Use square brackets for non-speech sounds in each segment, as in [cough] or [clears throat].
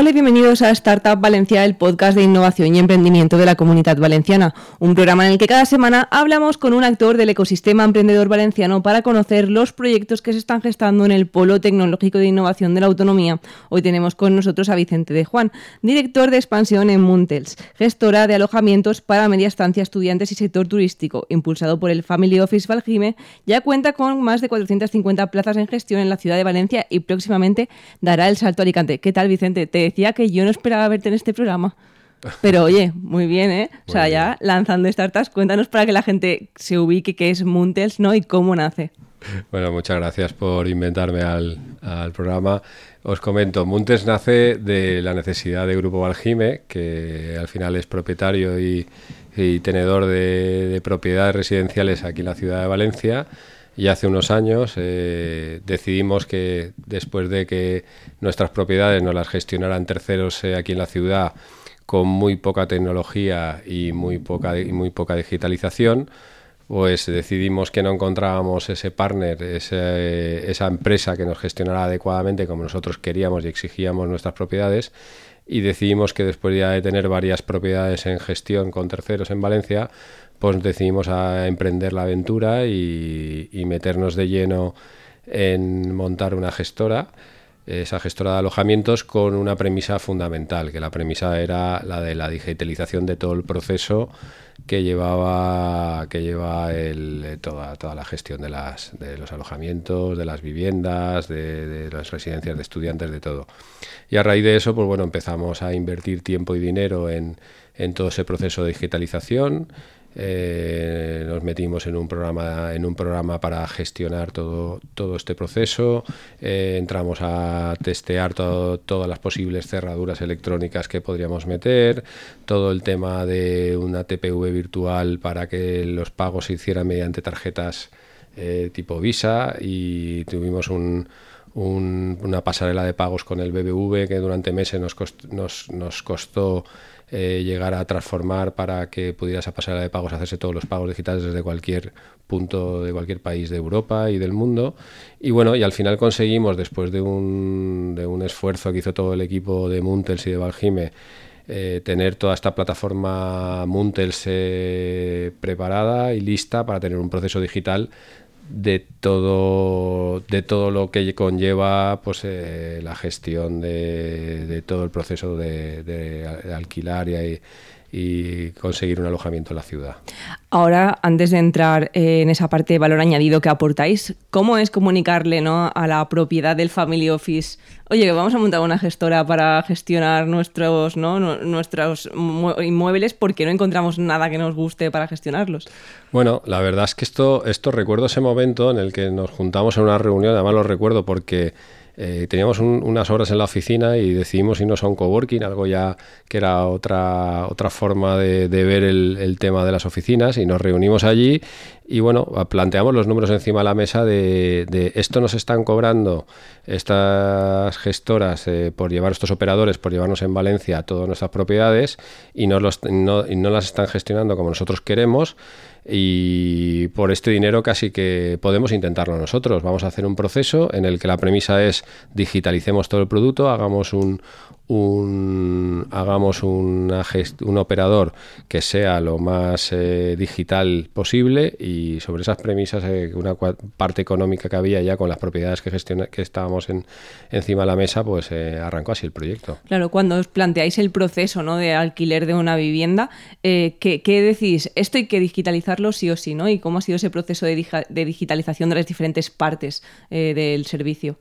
Hola y bienvenidos a Startup Valencia, el podcast de innovación y emprendimiento de la comunidad valenciana, un programa en el que cada semana hablamos con un actor del ecosistema emprendedor valenciano para conocer los proyectos que se están gestando en el polo tecnológico de innovación de la autonomía. Hoy tenemos con nosotros a Vicente de Juan, director de expansión en Muntels, gestora de alojamientos para media estancia, estudiantes y sector turístico, impulsado por el Family Office Valgime, ya cuenta con más de 450 plazas en gestión en la ciudad de Valencia y próximamente dará el salto a Alicante. ¿Qué tal, Vicente? Te decía que yo no esperaba verte en este programa. Pero oye, muy bien, ¿eh? O sea, ya lanzando startups, cuéntanos para que la gente se ubique qué es Muntels, ¿no? Y cómo nace. Bueno, muchas gracias por inventarme al, programa. Os comento, Muntels nace de la necesidad de Grupo Valjime, que al final es propietario y, tenedor de propiedades residenciales aquí en la ciudad de Valencia y hace unos años eh, decidimos que después de que nuestras propiedades nos las gestionaran terceros eh, aquí en la ciudad con muy poca tecnología y muy poca, digitalización, pues decidimos que no encontrábamos ese partner, esa empresa que nos gestionara adecuadamente como nosotros queríamos y exigíamos nuestras propiedades y decidimos que después ya de tener varias propiedades en gestión con terceros en Valencia, pues decidimos a emprender la aventura y, meternos de lleno en montar una gestora, esa gestora de alojamientos con una premisa fundamental, que la premisa era la de la digitalización de todo el proceso que llevaba que lleva el, toda, la gestión de, los alojamientos, de las viviendas, de, las residencias de estudiantes, de todo. Y a raíz de eso, pues bueno, empezamos a invertir tiempo y dinero en todo ese proceso de digitalización. Eh, nos metimos en un programa en un programa para gestionar todo, todo este proceso. Eh, entramos a testear todas las posibles cerraduras electrónicas que podríamos meter todo el tema de una TPV virtual para que los pagos se hicieran mediante tarjetas eh, tipo Visa. Y tuvimos una pasarela de pagos con el BBV que durante meses nos, costó eh, llegar a transformar para que pudiera esa pasarela de pagos hacerse todos los pagos digitales desde cualquier punto de cualquier país de Europa y del mundo. Y bueno, y al final conseguimos, después de un, de un esfuerzo que hizo todo el equipo de Muntels y de Valgime, eh, tener toda esta plataforma Muntels eh, preparada y lista para tener un proceso digital de todo de todo lo que conlleva pues eh, la gestión de, todo el proceso de, alquilar y, y, conseguir un alojamiento en la ciudad. Ahora, antes de entrar eh, en esa parte de valor añadido que aportáis, ¿cómo es comunicarle ¿no? a la propiedad del Family Office? Oye, vamos a montar una gestora para gestionar nuestros, ¿no? nuestros inmuebles porque no encontramos nada que nos guste para gestionarlos. Bueno, la verdad es que esto, esto recuerdo ese momento en el que nos juntamos en una reunión, además lo recuerdo porque eh, teníamos unas horas en la oficina y decidimos irnos a un coworking, algo ya que era otra, otra forma de, ver el, tema de las oficinas y nos reunimos allí y bueno, planteamos los números encima de la mesa de, esto nos están cobrando estas gestoras eh, por llevar estos operadores, por llevarnos en Valencia todas nuestras propiedades y los, y no las están gestionando como nosotros queremos y por este dinero casi que podemos intentarlo nosotros. Vamos a hacer un proceso en el que la premisa es digitalicemos todo el producto, hagamos un, un, hagamos un operador que sea lo más eh, digital posible y sobre esas premisas eh, una parte económica que había ya con las propiedades que, que estábamos en, encima de la mesa, pues eh, arrancó así el proyecto. Claro, cuando os planteáis el proceso ¿no? de alquiler de una vivienda, ¿qué, ¿qué, decís? Esto hay que digitalizarlo sí o sí, ¿no? ¿Y cómo ha sido ese proceso de digitalización de las diferentes partes del servicio?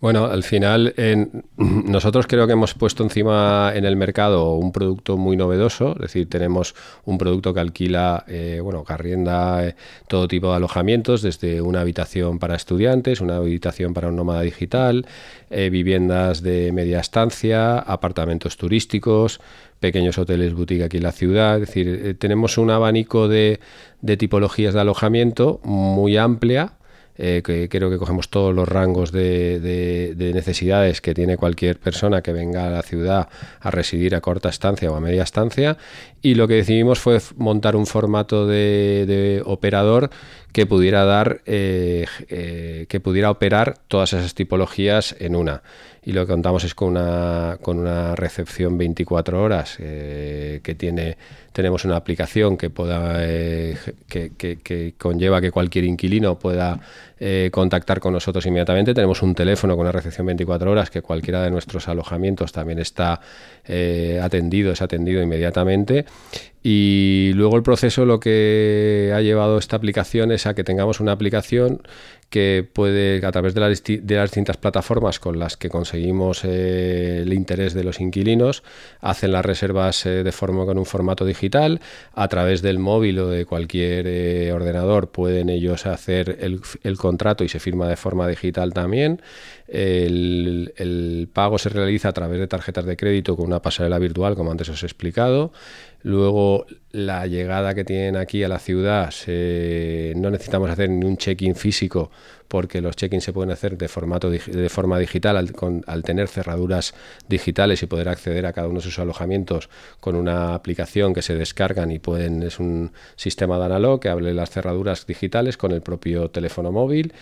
Bueno, al final [clears throat] nosotros creo que hemos puesto encima en el mercado un producto muy novedoso, es decir, tenemos un producto que alquila, eh, bueno, que arrienda eh, todo tipo de alojamientos, desde una habitación para estudiantes, una habitación para un nómada digital, eh, viviendas de media estancia, apartamentos turísticos, pequeños hoteles boutique aquí en la ciudad, es decir, tenemos un abanico de tipologías de alojamiento muy amplia eh, que creo que cogemos todos los rangos de, necesidades que tiene cualquier persona que venga a la ciudad a residir a corta estancia o a media estancia. Y lo que decidimos fue montar un formato de, operador que pudiera dar, eh, eh, que pudiera operar todas esas tipologías en una y lo que contamos es con una, con una recepción 24 horas que tiene tenemos una aplicación que pueda que, que, conlleva que cualquier inquilino pueda eh, contactar con nosotros inmediatamente. Tenemos un teléfono con una recepción 24 horas que cualquiera de nuestros alojamientos también está eh, atendido, es atendido inmediatamente. Y luego el proceso lo que ha llevado esta aplicación es a que tengamos una aplicación que puede, a través de, las distintas plataformas con las que conseguimos eh, el interés de los inquilinos, hacen las reservas de forma con un formato digital. A través del móvil o de cualquier ordenador pueden ellos hacer el, el contrato y se firma de forma digital también. El, pago se realiza a través de tarjetas de crédito con una pasarela virtual, como antes os he explicado. Luego, la llegada que tienen aquí a la ciudad, no necesitamos hacer ni un check-in físico porque los check-ins se pueden hacer de, formato, de forma digital al, al, tener cerraduras digitales y poder acceder a cada uno de sus alojamientos con una aplicación que se descargan y pueden, es un sistema de analog que hable las cerraduras digitales con el propio teléfono móvil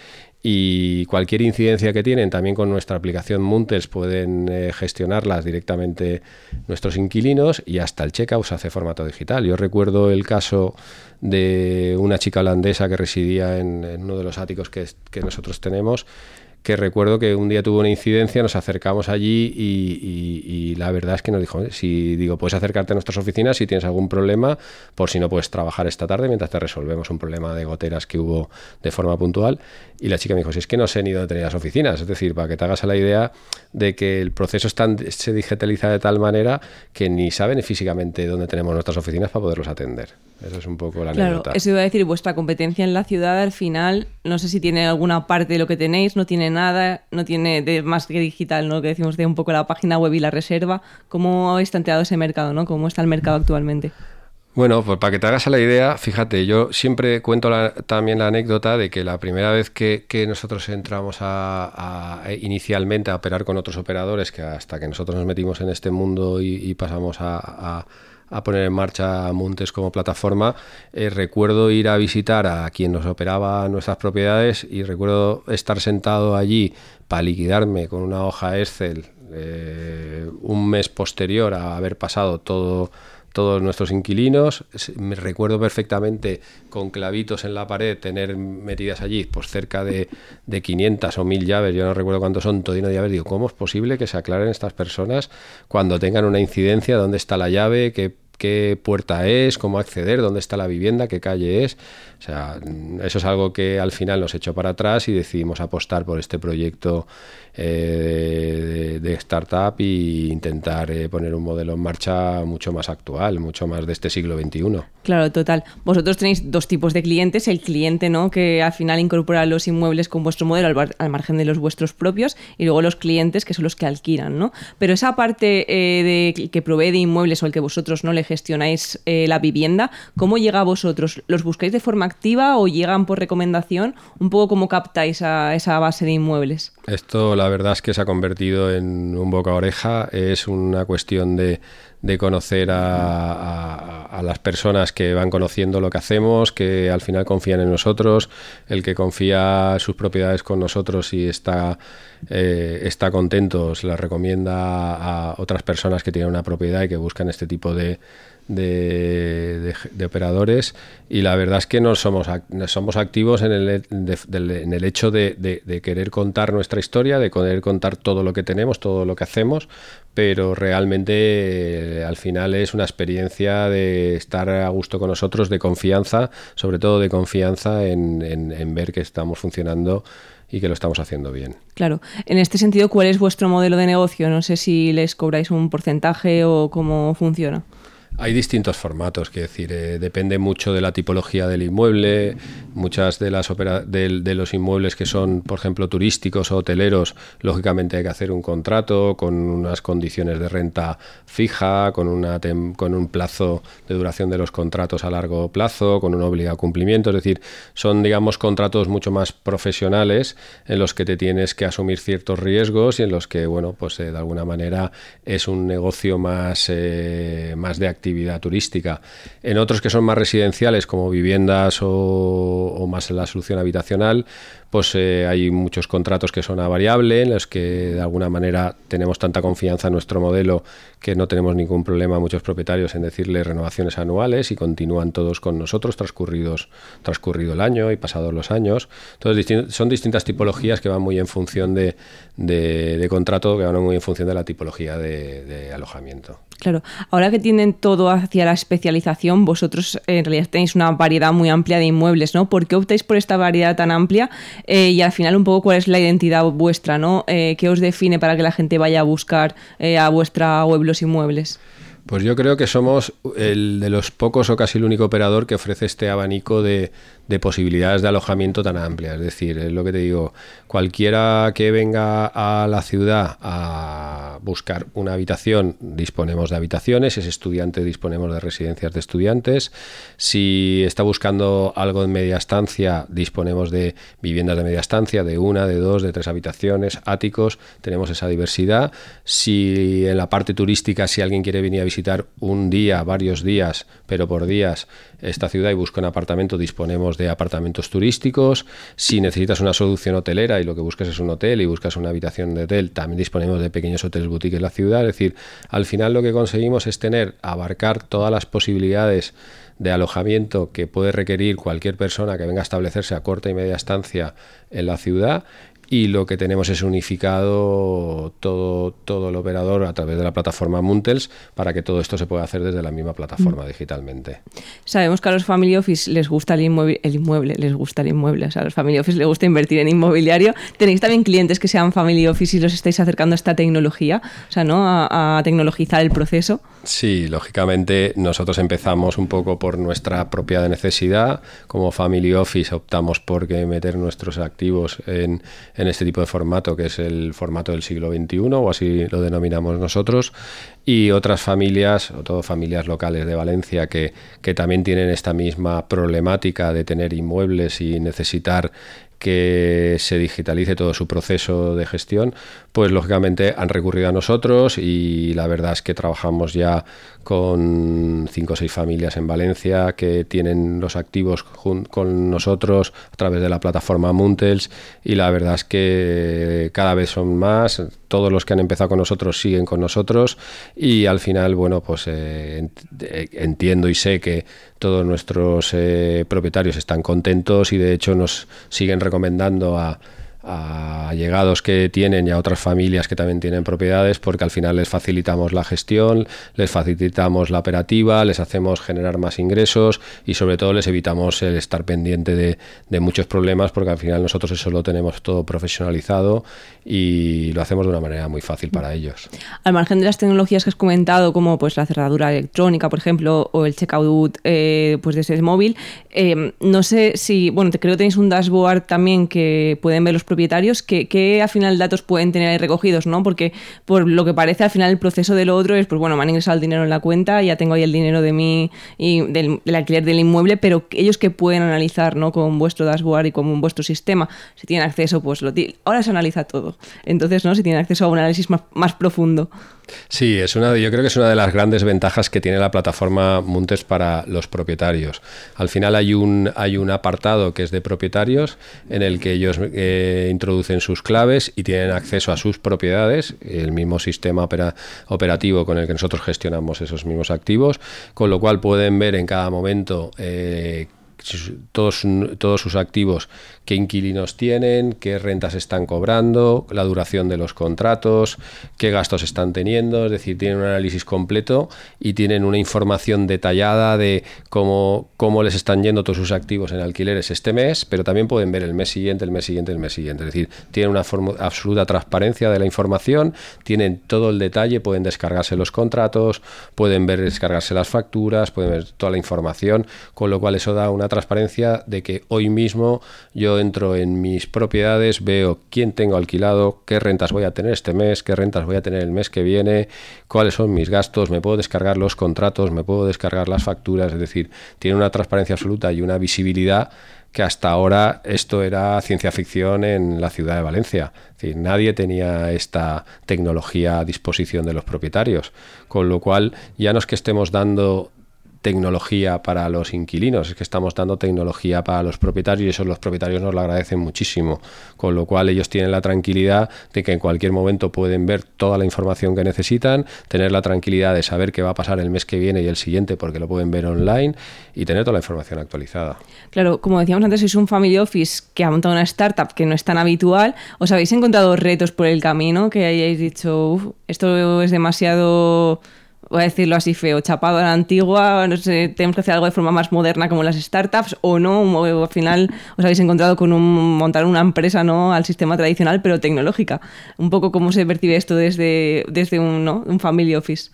y cualquier incidencia que tienen también con nuestra aplicación Munters pueden eh, gestionarlas directamente nuestros inquilinos y hasta el checkout se hace formato digital. Yo recuerdo el caso de una chica holandesa que residía en, uno de los áticos que nosotros tenemos que recuerdo que un día tuvo una incidencia, nos acercamos allí y, la verdad es que nos dijo, si digo, puedes acercarte a nuestras oficinas si tienes algún problema, por si no puedes trabajar esta tarde mientras te resolvemos un problema de goteras que hubo de forma puntual. Y la chica me dijo, si es que no sé ni dónde tener las oficinas, es decir, para que te hagas a la idea de que el proceso se digitaliza de tal manera que ni saben físicamente dónde tenemos nuestras oficinas para poderlos atender. Eso es un poco la claro, Eso iba a decir, vuestra competencia en la ciudad al final, no sé si tiene alguna parte de lo que tenéis, no tiene nada, no tiene de, más que digital, ¿no? que decimos de un poco la página web y la reserva. ¿Cómo habéis tanteado ese mercado? ¿no? ¿Cómo está el mercado actualmente? Bueno, pues para que te hagas la idea, fíjate, yo siempre cuento también la anécdota de que la primera vez que, nosotros entramos a, inicialmente a operar con otros operadores, que hasta que nosotros nos metimos en este mundo y pasamos a, a poner en marcha Montes como plataforma, eh, recuerdo ir a visitar a quien nos operaba nuestras propiedades y recuerdo estar sentado allí para liquidarme con una hoja Excel eh, un mes posterior a haber pasado todo todos nuestros inquilinos. Me recuerdo perfectamente con clavitos en la pared tener metidas allí pues cerca de, de 500 o 1000 llaves, yo no recuerdo cuántos son, todo de llaves. Digo, ¿cómo es posible que se aclaren estas personas cuando tengan una incidencia? ¿Dónde está la llave? ¿Qué qué puerta es, cómo acceder, dónde está la vivienda, qué calle es. O sea, eso es algo que al final nos echó para atrás y decidimos apostar por este proyecto eh, de, startup e intentar eh, poner un modelo en marcha mucho más actual, mucho más de este siglo XXI. Claro, total. Vosotros tenéis dos tipos de clientes, el cliente ¿no? que al final incorpora los inmuebles con vuestro modelo al, margen de los vuestros propios y luego los clientes que son los que alquilan. ¿no? Pero esa parte eh, de, que provee de inmuebles o el que vosotros no le gestionáis la vivienda, ¿cómo llega a vosotros? ¿Los buscáis de forma activa o llegan por recomendación? Un poco cómo captáis a esa base de inmuebles. Esto la verdad es que se ha convertido en un boca a oreja. Es una cuestión de, conocer a, las personas que van conociendo lo que hacemos, que al final confían en nosotros. El que confía sus propiedades con nosotros y está, eh, está contento, se las recomienda a otras personas que tienen una propiedad y que buscan este tipo de, de, operadores. Y la verdad es que no somos, somos activos en el, en el hecho de, querer contar nuestra historia, de querer contar todo lo que tenemos, todo lo que hacemos, pero realmente eh, al final es una experiencia de estar a gusto con nosotros, de confianza, sobre todo de confianza en, en ver que estamos funcionando y que lo estamos haciendo bien. Claro. En este sentido, ¿cuál es vuestro modelo de negocio? No sé si les cobráis un porcentaje o cómo funciona. Hay distintos formatos, que decir, eh, depende mucho de la tipología del inmueble. Muchas de las de, los inmuebles que son, por ejemplo, turísticos o hoteleros, lógicamente hay que hacer un contrato con unas condiciones de renta fija, con, una con un plazo de duración de los contratos a largo plazo, con un obligado cumplimiento. Es decir, son, digamos, contratos mucho más profesionales en los que te tienes que asumir ciertos riesgos y en los que, bueno, pues eh, de alguna manera es un negocio más, eh, más de actividad actividad turística. En otros que son más residenciales, como viviendas o, más la solución habitacional, pues eh, hay muchos contratos que son a variable, en los que de alguna manera tenemos tanta confianza en nuestro modelo que no tenemos ningún problema muchos propietarios en decirle renovaciones anuales y continúan todos con nosotros transcurridos transcurrido el año y pasados los años. Entonces son distintas tipologías que van muy en función de, de, contrato, que van muy en función de la tipología de alojamiento. Claro, ahora que tienen todo hacia la especialización, vosotros en realidad tenéis una variedad muy amplia de inmuebles, ¿no? ¿Por qué optáis por esta variedad tan amplia? Eh, y al final un poco cuál es la identidad vuestra, ¿no? Eh, ¿Qué os define para que la gente vaya a buscar eh, a vuestra web los inmuebles? Pues yo creo que somos el de los pocos o casi el único operador que ofrece este abanico de, de posibilidades de alojamiento tan amplias. Es decir, es lo que te digo, cualquiera que venga a la ciudad a buscar una habitación, disponemos de habitaciones, si es estudiante, disponemos de residencias de estudiantes, si está buscando algo en media estancia, disponemos de viviendas de media estancia, de una, de dos, de tres habitaciones, áticos, tenemos esa diversidad. Si en la parte turística, si alguien quiere venir a visitar un día, varios días, pero por días, esta ciudad y busca un apartamento, disponemos de apartamentos turísticos. Si necesitas una solución hotelera y lo que buscas es un hotel y buscas una habitación de hotel, también disponemos de pequeños hoteles boutiques en la ciudad. Es decir, al final lo que conseguimos es tener, abarcar todas las posibilidades de alojamiento que puede requerir cualquier persona que venga a establecerse a corta y media estancia en la ciudad y lo que tenemos es unificado todo, todo el operador a través de la plataforma Muntels para que todo esto se pueda hacer desde la misma plataforma mm. digitalmente. Sabemos que a los family office les gusta el inmueble, el inmueble, les gusta el inmueble, o sea, a los family office les gusta invertir en inmobiliario. Tenéis también clientes que sean family office y los estáis acercando a esta tecnología, o sea, ¿no? A, a tecnologizar el proceso. Sí, lógicamente nosotros empezamos un poco por nuestra propia necesidad. Como family office optamos por meter nuestros activos en en este tipo de formato, que es el formato del siglo XXI, o así lo denominamos nosotros, y otras familias, o todo familias locales de Valencia, que, que también tienen esta misma problemática de tener inmuebles y necesitar que se digitalice todo su proceso de gestión, pues lógicamente han recurrido a nosotros y la verdad es que trabajamos ya con cinco o seis familias en Valencia que tienen los activos con nosotros a través de la plataforma Muntels y la verdad es que cada vez son más, todos los que han empezado con nosotros siguen con nosotros y al final, bueno, pues eh, entiendo y sé que todos nuestros eh, propietarios están contentos y de hecho nos siguen recomendando a a llegados que tienen y a otras familias que también tienen propiedades porque al final les facilitamos la gestión, les facilitamos la operativa, les hacemos generar más ingresos y sobre todo les evitamos el estar pendiente de, muchos problemas porque al final nosotros eso lo tenemos todo profesionalizado y lo hacemos de una manera muy fácil para ellos. Al margen de las tecnologías que has comentado como pues la cerradura electrónica por ejemplo o el checkout eh, pues desde móvil, eh, no sé si, bueno, creo que tenéis un dashboard también que pueden ver los propietarios, ¿qué, qué al final datos pueden tener ahí recogidos? ¿no? Porque por lo que parece al final el proceso de lo otro es, pues bueno, me han ingresado el dinero en la cuenta, ya tengo ahí el dinero de mí y del, alquiler del inmueble, pero ellos que pueden analizar ¿no? con vuestro dashboard y con vuestro sistema, si tienen acceso, pues lo ahora se analiza todo. Entonces, ¿no? Si tienen acceso a un análisis más, más profundo. Sí, es una, yo creo que es una de las grandes ventajas que tiene la plataforma Montes para los propietarios. Al final hay un, hay un apartado que es de propietarios en el que ellos eh, introducen sus claves y tienen acceso a sus propiedades, el mismo sistema operativo con el que nosotros gestionamos esos mismos activos, con lo cual pueden ver en cada momento eh, todos, todos sus activos, qué inquilinos tienen, qué rentas están cobrando, la duración de los contratos, qué gastos están teniendo, es decir, tienen un análisis completo y tienen una información detallada de cómo, cómo les están yendo todos sus activos en alquileres este mes, pero también pueden ver el mes siguiente, el mes siguiente, el mes siguiente. Es decir, tienen una absoluta transparencia de la información, tienen todo el detalle, pueden descargarse los contratos, pueden ver, descargarse las facturas, pueden ver toda la información, con lo cual eso da una transparencia de que hoy mismo yo entro en mis propiedades, veo quién tengo alquilado, qué rentas voy a tener este mes, qué rentas voy a tener el mes que viene, cuáles son mis gastos, me puedo descargar los contratos, me puedo descargar las facturas, es decir, tiene una transparencia absoluta y una visibilidad que hasta ahora esto era ciencia ficción en la ciudad de Valencia. Es decir, nadie tenía esta tecnología a disposición de los propietarios, con lo cual ya no es que estemos dando tecnología para los inquilinos, es que estamos dando tecnología para los propietarios y eso los propietarios nos lo agradecen muchísimo, con lo cual ellos tienen la tranquilidad de que en cualquier momento pueden ver toda la información que necesitan, tener la tranquilidad de saber qué va a pasar el mes que viene y el siguiente porque lo pueden ver online y tener toda la información actualizada. Claro, como decíamos antes, sois un family office que ha montado una startup que no es tan habitual, ¿os habéis encontrado retos por el camino que hayáis dicho, esto es demasiado voy a decirlo así feo, chapado a la antigua, no sé, tenemos que hacer algo de forma más moderna como las startups o no, al final os habéis encontrado con un, montar una empresa no al sistema tradicional pero tecnológica. Un poco cómo se percibe esto desde, un, family office.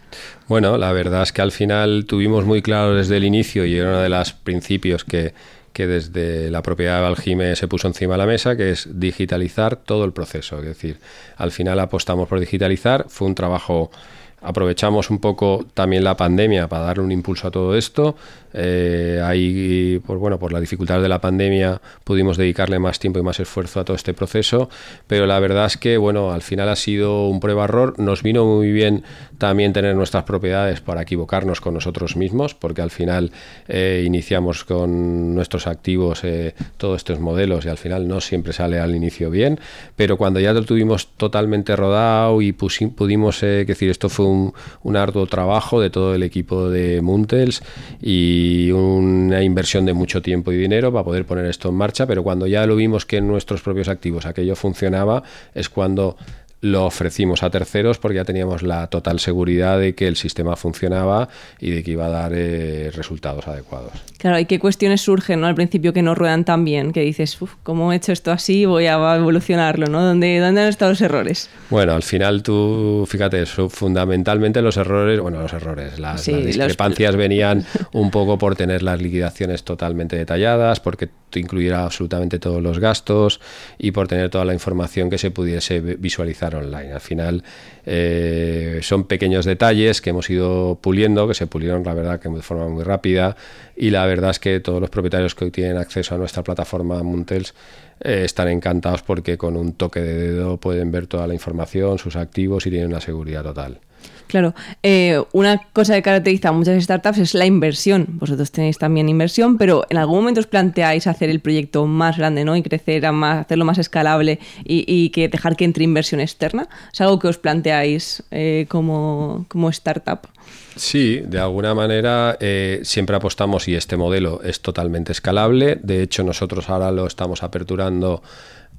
Bueno, la verdad es que al final tuvimos muy claro desde el inicio y era uno de los principios que, que desde la propiedad de Valjime se puso encima de la mesa, que es digitalizar todo el proceso. Es decir, al final apostamos por digitalizar, fue un trabajo aprovechamos un poco también la pandemia para darle un impulso a todo esto. Eh, ahí, pues bueno, por la dificultad de la pandemia pudimos dedicarle más tiempo y más esfuerzo a todo este proceso, pero la verdad es que, bueno, al final ha sido un prueba-error. Nos vino muy bien también tener nuestras propiedades para equivocarnos con nosotros mismos, porque al final eh, iniciamos con nuestros activos eh, todos estos modelos y al final no siempre sale al inicio bien, pero cuando ya lo tuvimos totalmente rodado y pudimos decir, esto fue un arduo trabajo de todo el equipo de Muntels y una inversión de mucho tiempo y dinero para poder poner esto en marcha, pero cuando ya lo vimos que en nuestros propios activos aquello funcionaba, es cuando lo ofrecimos a terceros porque ya teníamos la total seguridad de que el sistema funcionaba y de que iba a dar eh, resultados adecuados. Claro, ¿y qué cuestiones surgen ¿no? al principio que no ruedan tan bien? Que dices, Uf, ¿cómo he hecho esto así? Voy a evolucionarlo, ¿no? ¿Dónde, ¿Dónde han estado los errores? Bueno, al final tú, fíjate, fundamentalmente los errores, bueno, los errores, las, discrepancias [laughs] venían un poco por tener las liquidaciones totalmente detalladas, porque incluyera absolutamente todos los gastos y por tener toda la información que se pudiese visualizar online. Al final eh, son pequeños detalles que hemos ido puliendo, que se pulieron la verdad que de forma muy rápida y la verdad es que todos los propietarios que hoy tienen acceso a nuestra plataforma Muntels eh, están encantados porque con un toque de dedo pueden ver toda la información, sus activos y tienen una seguridad total. Claro, eh, una cosa que caracteriza a muchas startups es la inversión. Vosotros tenéis también inversión, pero en algún momento os planteáis hacer el proyecto más grande ¿no? y crecer, a más, hacerlo más escalable y, que dejar que entre inversión externa. ¿Es algo que os planteáis eh, como, startup? Sí, de alguna manera eh, siempre apostamos y este modelo es totalmente escalable. De hecho, nosotros ahora lo estamos aperturando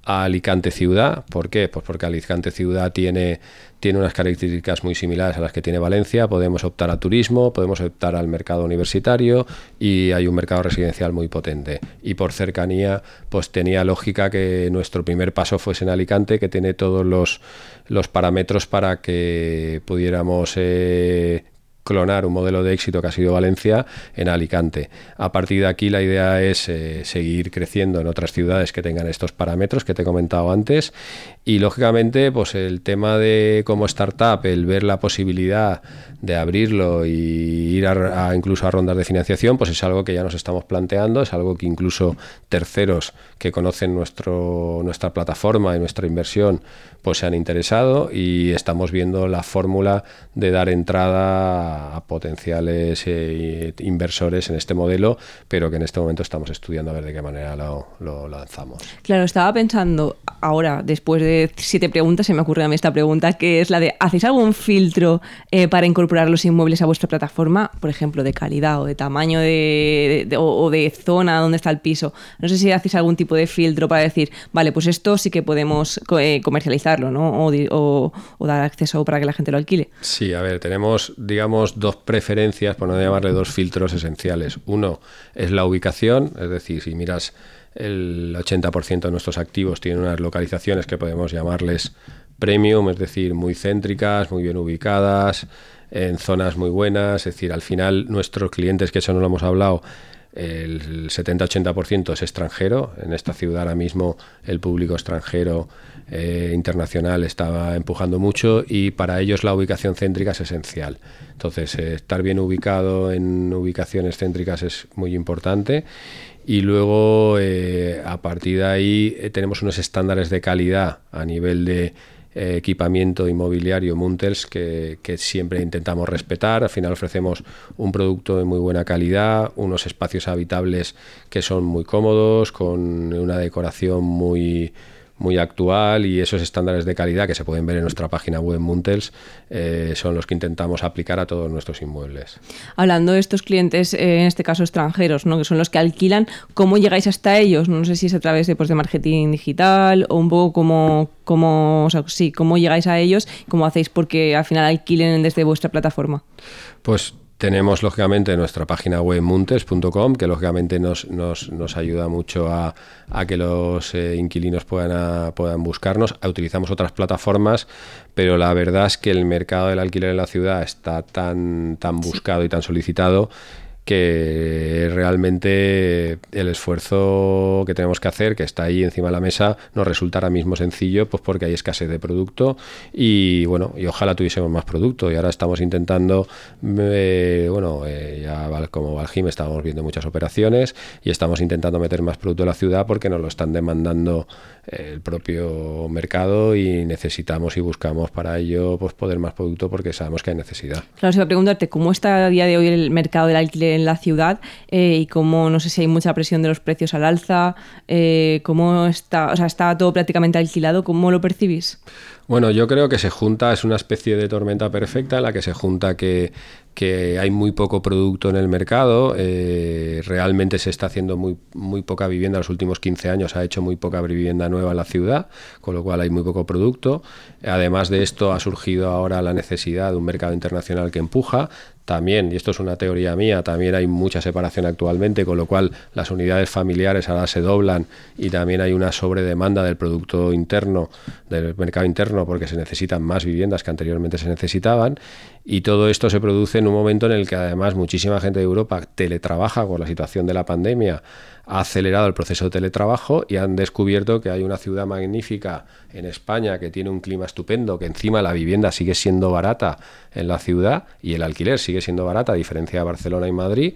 a Alicante Ciudad. ¿Por qué? Pues porque Alicante Ciudad tiene, tiene unas características muy similares a las que tiene Valencia. Podemos optar a turismo, podemos optar al mercado universitario y hay un mercado residencial muy potente. Y por cercanía, pues tenía lógica que nuestro primer paso fuese en Alicante, que tiene todos los, los parámetros para que pudiéramos eh, clonar un modelo de éxito que ha sido Valencia en Alicante. A partir de aquí la idea es eh, seguir creciendo en otras ciudades que tengan estos parámetros que te he comentado antes y lógicamente pues el tema de como startup, el ver la posibilidad de abrirlo y ir a, incluso a rondas de financiación, pues es algo que ya nos estamos planteando, es algo que incluso terceros que conocen nuestro, nuestra plataforma y nuestra inversión pues se han interesado y estamos viendo la fórmula de dar entrada a, potenciales eh, inversores en este modelo, pero que en este momento estamos estudiando a ver de qué manera lo, lo lanzamos. Claro, estaba pensando ahora, después de siete preguntas, se me ocurre a mí esta pregunta, que es la de, ¿hacéis algún filtro eh, para incorporar los inmuebles a vuestra plataforma? Por ejemplo, de calidad o de tamaño de, o, de zona donde está el piso. No sé si hacéis algún tipo de filtro para decir, vale, pues esto sí que podemos eh, comercializarlo, ¿no? O, o, dar acceso para que la gente lo alquile. Sí, a ver, tenemos, digamos, dos preferencias, por no llamarle dos filtros esenciales. Uno es la ubicación, es decir, si miras el 80% de nuestros activos tienen unas localizaciones que podemos llamarles premium, es decir, muy céntricas, muy bien ubicadas, en zonas muy buenas. Es decir, al final nuestros clientes, que eso no lo hemos hablado, el 70-80% es extranjero. En esta ciudad ahora mismo el público extranjero eh, internacional estaba empujando mucho y para ellos la ubicación céntrica es esencial. Entonces, eh, estar bien ubicado en ubicaciones céntricas es muy importante y luego eh, a partir de ahí tenemos unos estándares de calidad a nivel de equipamiento inmobiliario Muntels que, siempre intentamos respetar. Al final ofrecemos un producto de muy buena calidad, unos espacios habitables que son muy cómodos, con una decoración muy muy actual y esos estándares de calidad que se pueden ver en nuestra página web Muntels eh, son los que intentamos aplicar a todos nuestros inmuebles. Hablando de estos clientes, eh, en este caso extranjeros, ¿no? que son los que alquilan, ¿cómo llegáis hasta ellos? No sé si es a través de, pues, de marketing digital o un poco como, como, o sea, sí, cómo llegáis a ellos, cómo hacéis porque al final alquilen desde vuestra plataforma. Pues tenemos lógicamente nuestra página web muntes.com, que lógicamente nos, nos, nos ayuda mucho a, a que los eh, inquilinos puedan, puedan buscarnos. Utilizamos otras plataformas, pero la verdad es que el mercado del alquiler en la ciudad está tan, tan buscado y tan solicitado que realmente el esfuerzo que tenemos que hacer, que está ahí encima de la mesa, nos resulta ahora mismo sencillo, pues porque hay escasez de producto y bueno, y ojalá tuviésemos más producto. Y ahora estamos intentando, eh, bueno, eh, ya como Valgim estamos viendo muchas operaciones y estamos intentando meter más producto en la ciudad porque nos lo están demandando el propio mercado y necesitamos y buscamos para ello pues poder más producto porque sabemos que hay necesidad. Claro, se va a preguntarte cómo está a día de hoy el mercado del alquiler en la ciudad eh, y cómo no sé si hay mucha presión de los precios al alza, eh, cómo está, o sea, está todo prácticamente alquilado, ¿cómo lo percibís? Bueno, yo creo que se junta, es una especie de tormenta perfecta en la que se junta que, hay muy poco producto en el mercado, eh, realmente se está haciendo muy, muy poca vivienda, en los últimos 15 años ha hecho muy poca vivienda nueva en la ciudad, con lo cual hay muy poco producto. Además de esto ha surgido ahora la necesidad de un mercado internacional que empuja, también, y esto es una teoría mía, también hay mucha separación actualmente, con lo cual las unidades familiares ahora se doblan y también hay una sobredemanda del producto interno, del mercado interno, porque se necesitan más viviendas que anteriormente se necesitaban. Y todo esto se produce en un momento en el que además muchísima gente de Europa teletrabaja con la situación de la pandemia ha acelerado el proceso de teletrabajo y han descubierto que hay una ciudad magnífica en España que tiene un clima estupendo, que encima la vivienda sigue siendo barata en la ciudad y el alquiler sigue siendo barata a diferencia de Barcelona y Madrid.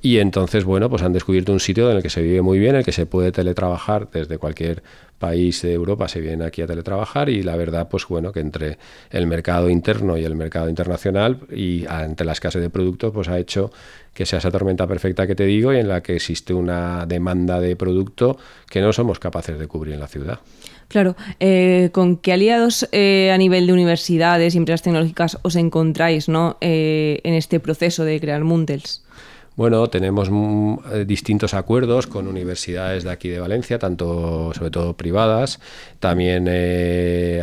Y entonces bueno pues han descubierto un sitio en el que se vive muy bien, en el que se puede teletrabajar desde cualquier país de Europa se viene aquí a teletrabajar y la verdad pues bueno que entre el mercado interno y el mercado internacional y ante la escasez de productos pues ha hecho que sea esa tormenta perfecta que te digo y en la que existe una demanda de producto que no somos capaces de cubrir en la ciudad. Claro, eh, ¿con qué aliados eh, a nivel de universidades y empresas tecnológicas os encontráis ¿no? Eh, en este proceso de crear Muntels? Bueno, tenemos mm, distintos acuerdos con universidades de aquí de Valencia, tanto sobre todo privadas, también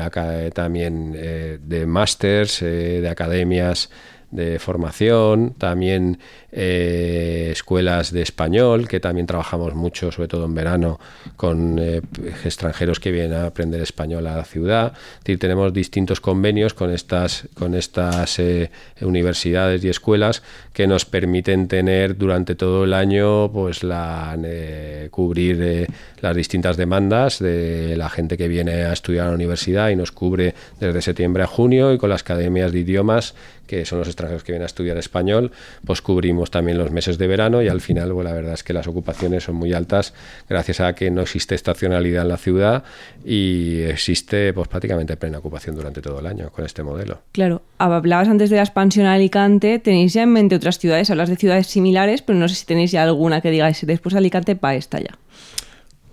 acá, también de másters, de academias de formación, también eh, escuelas de español, que también trabajamos mucho, sobre todo en verano, con eh, extranjeros que vienen a aprender español a la ciudad. tenemos distintos convenios con estas, con estas eh, universidades y escuelas que nos permiten tener durante todo el año pues la cubrir las distintas demandas de la gente que viene a estudiar a la universidad y nos cubre desde septiembre a junio y con las academias de idiomas que son los extranjeros que vienen a estudiar español, pues cubrimos también los meses de verano y al final, pues la verdad es que las ocupaciones son muy altas gracias a que no existe estacionalidad en la ciudad y existe pues prácticamente plena ocupación durante todo el año con este modelo. Claro, hablabas antes de la expansión a Alicante, tenéis ya en mente otras ciudades, hablas de ciudades similares, pero no sé si tenéis ya alguna que digáis después Alicante para esta ya.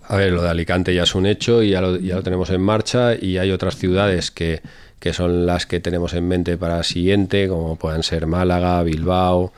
A ver, lo de Alicante ya es un hecho y ya lo, ya lo tenemos en marcha y hay otras ciudades que, que son las que tenemos en mente para el siguiente, como puedan ser Málaga, Bilbao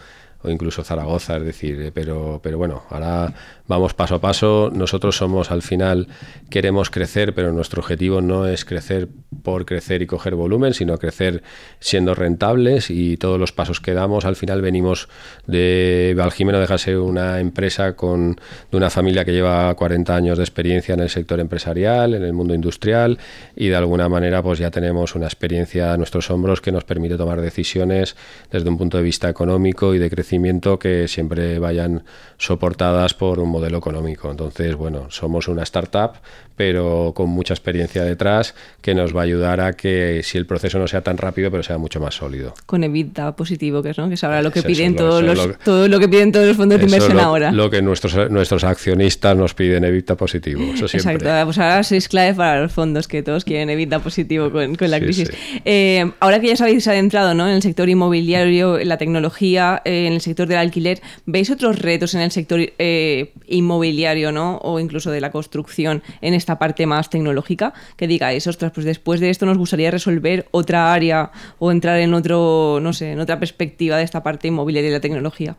o incluso Zaragoza, es decir, pero, pero bueno, ahora vamos paso a paso. Nosotros somos al final, queremos crecer, pero nuestro objetivo no es crecer por crecer y coger volumen, sino crecer siendo rentables y todos los pasos que damos, al final venimos de Valjimeno, deja ser una empresa con, de una familia que lleva 40 años de experiencia en el sector empresarial, en el mundo industrial y de alguna manera pues ya tenemos una experiencia a nuestros hombros que nos permite tomar decisiones desde un punto de vista económico y de crecimiento que siempre vayan soportadas por un modelo económico. Entonces, bueno, somos una startup, pero con mucha experiencia detrás que nos va a ayudar a que si el proceso no sea tan rápido, pero sea mucho más sólido. Con EBITDA positivo, que es, ¿no? que es ahora lo que piden todos los, lo, todo lo que piden todos los fondos de inversión lo, ahora. Lo que nuestros, nuestros accionistas nos piden EBITDA positivo. Eso [laughs] siempre. Exacto, pues ahora sois clave para los fondos que todos quieren EBITDA positivo con, con la Sí, crisis. sí. Eh, ahora que ya os habéis adentrado ¿no? en el sector inmobiliario, en la tecnología, eh, en el sector del alquiler, ¿veis otros retos en el sector eh, inmobiliario ¿no? o incluso de la construcción en esta parte más tecnológica? Que digáis, ostras, pues después de esto nos gustaría resolver otra área o entrar en otro, no sé, en otra perspectiva de esta parte inmobiliaria y la tecnología.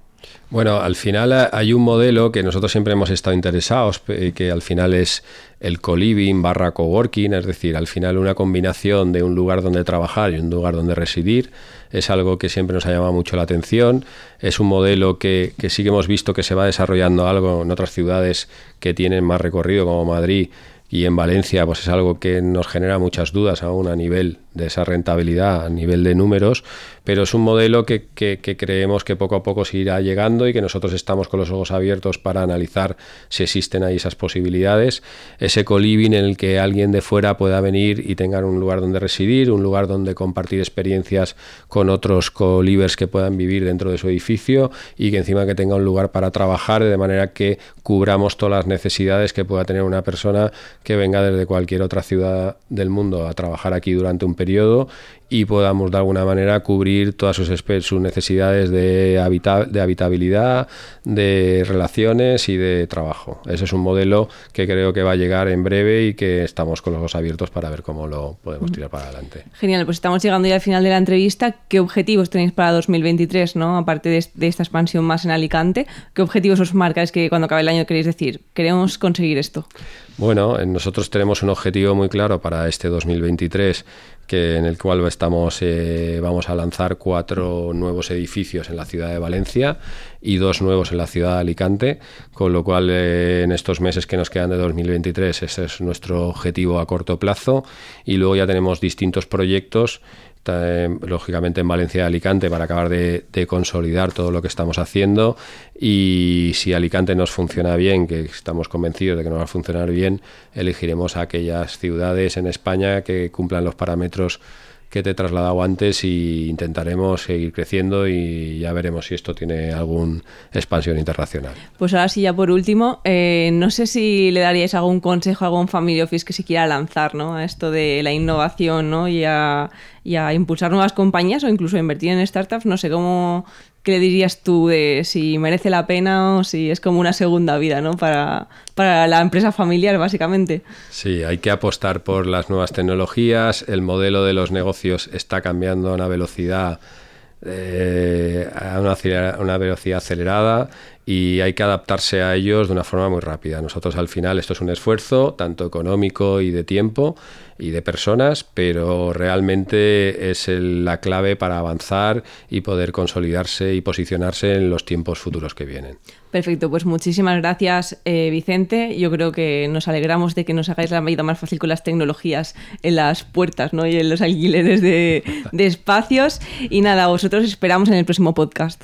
Bueno, al final eh, hay un modelo que nosotros siempre hemos estado interesados, pe- que al final es el co-living barra coworking, es decir, al final una combinación de un lugar donde trabajar y un lugar donde residir. Es algo que siempre nos ha llamado mucho la atención. Es un modelo que, que sí que hemos visto que se va desarrollando algo en otras ciudades que tienen más recorrido, como Madrid y en Valencia, pues es algo que nos genera muchas dudas aún a nivel de esa rentabilidad, a nivel de números, pero es un modelo que, creemos que poco a poco se irá llegando y que nosotros estamos con los ojos abiertos para analizar si existen ahí esas posibilidades. Ese coliving en el que alguien de fuera pueda venir y tenga un lugar donde residir, un lugar donde compartir experiencias con otros colivers que puedan vivir dentro de su edificio y que encima que tenga un lugar para trabajar de manera que cubramos todas las necesidades que pueda tener una persona que venga desde cualquier otra ciudad del mundo a trabajar aquí durante un periodo periodo y podamos de alguna manera cubrir todas sus, necesidades de, habita- de habitabilidad, de relaciones y de trabajo. Ese es un modelo que creo que va a llegar en breve y que estamos con los ojos abiertos para ver cómo lo podemos tirar para adelante. Genial, pues estamos llegando ya al final de la entrevista. ¿Qué objetivos tenéis para 2023, no? Aparte de, de esta expansión más en Alicante, ¿qué objetivos os marcáis que cuando acabe el año queréis decir, queremos conseguir esto? Bueno, nosotros tenemos un objetivo muy claro para este 2023 que en el cual estamos eh, vamos a lanzar cuatro nuevos edificios en la ciudad de Valencia y dos nuevos en la ciudad de Alicante, con lo cual eh, en estos meses que nos quedan de 2023 ese es nuestro objetivo a corto plazo. Y luego ya tenemos distintos proyectos eh, lógicamente en Valencia y Alicante para acabar de, de consolidar todo lo que estamos haciendo. Y si Alicante nos funciona bien, que estamos convencidos de que nos va a funcionar bien, elegiremos aquellas ciudades en España que cumplan los parámetros que te he trasladado antes y intentaremos seguir creciendo y ya veremos si esto tiene alguna expansión internacional. Pues ahora sí, ya por último, eh, no sé si le daríais algún consejo a algún family office que se quiera lanzar ¿no? a esto de la innovación ¿no? y, a, y a impulsar nuevas compañías o incluso invertir en startups. No sé cómo. ¿Qué le dirías tú de si merece la pena o si es como una segunda vida ¿no? para, para la empresa familiar, básicamente? Sí, hay que apostar por las nuevas tecnologías. El modelo de los negocios está cambiando a una velocidad eh, a una, una velocidad acelerada y hay que adaptarse a ellos de una forma muy rápida. Nosotros al final esto es un esfuerzo tanto económico y de tiempo y de personas, pero realmente es el- la clave para avanzar y poder consolidarse y posicionarse en los tiempos futuros que vienen. Perfecto, pues muchísimas gracias eh, Vicente. Yo creo que nos alegramos de que nos hagáis la vida más fácil con las tecnologías en las puertas ¿no? y en los alquileres de, de espacios. Y nada, vosotros esperamos en el próximo podcast.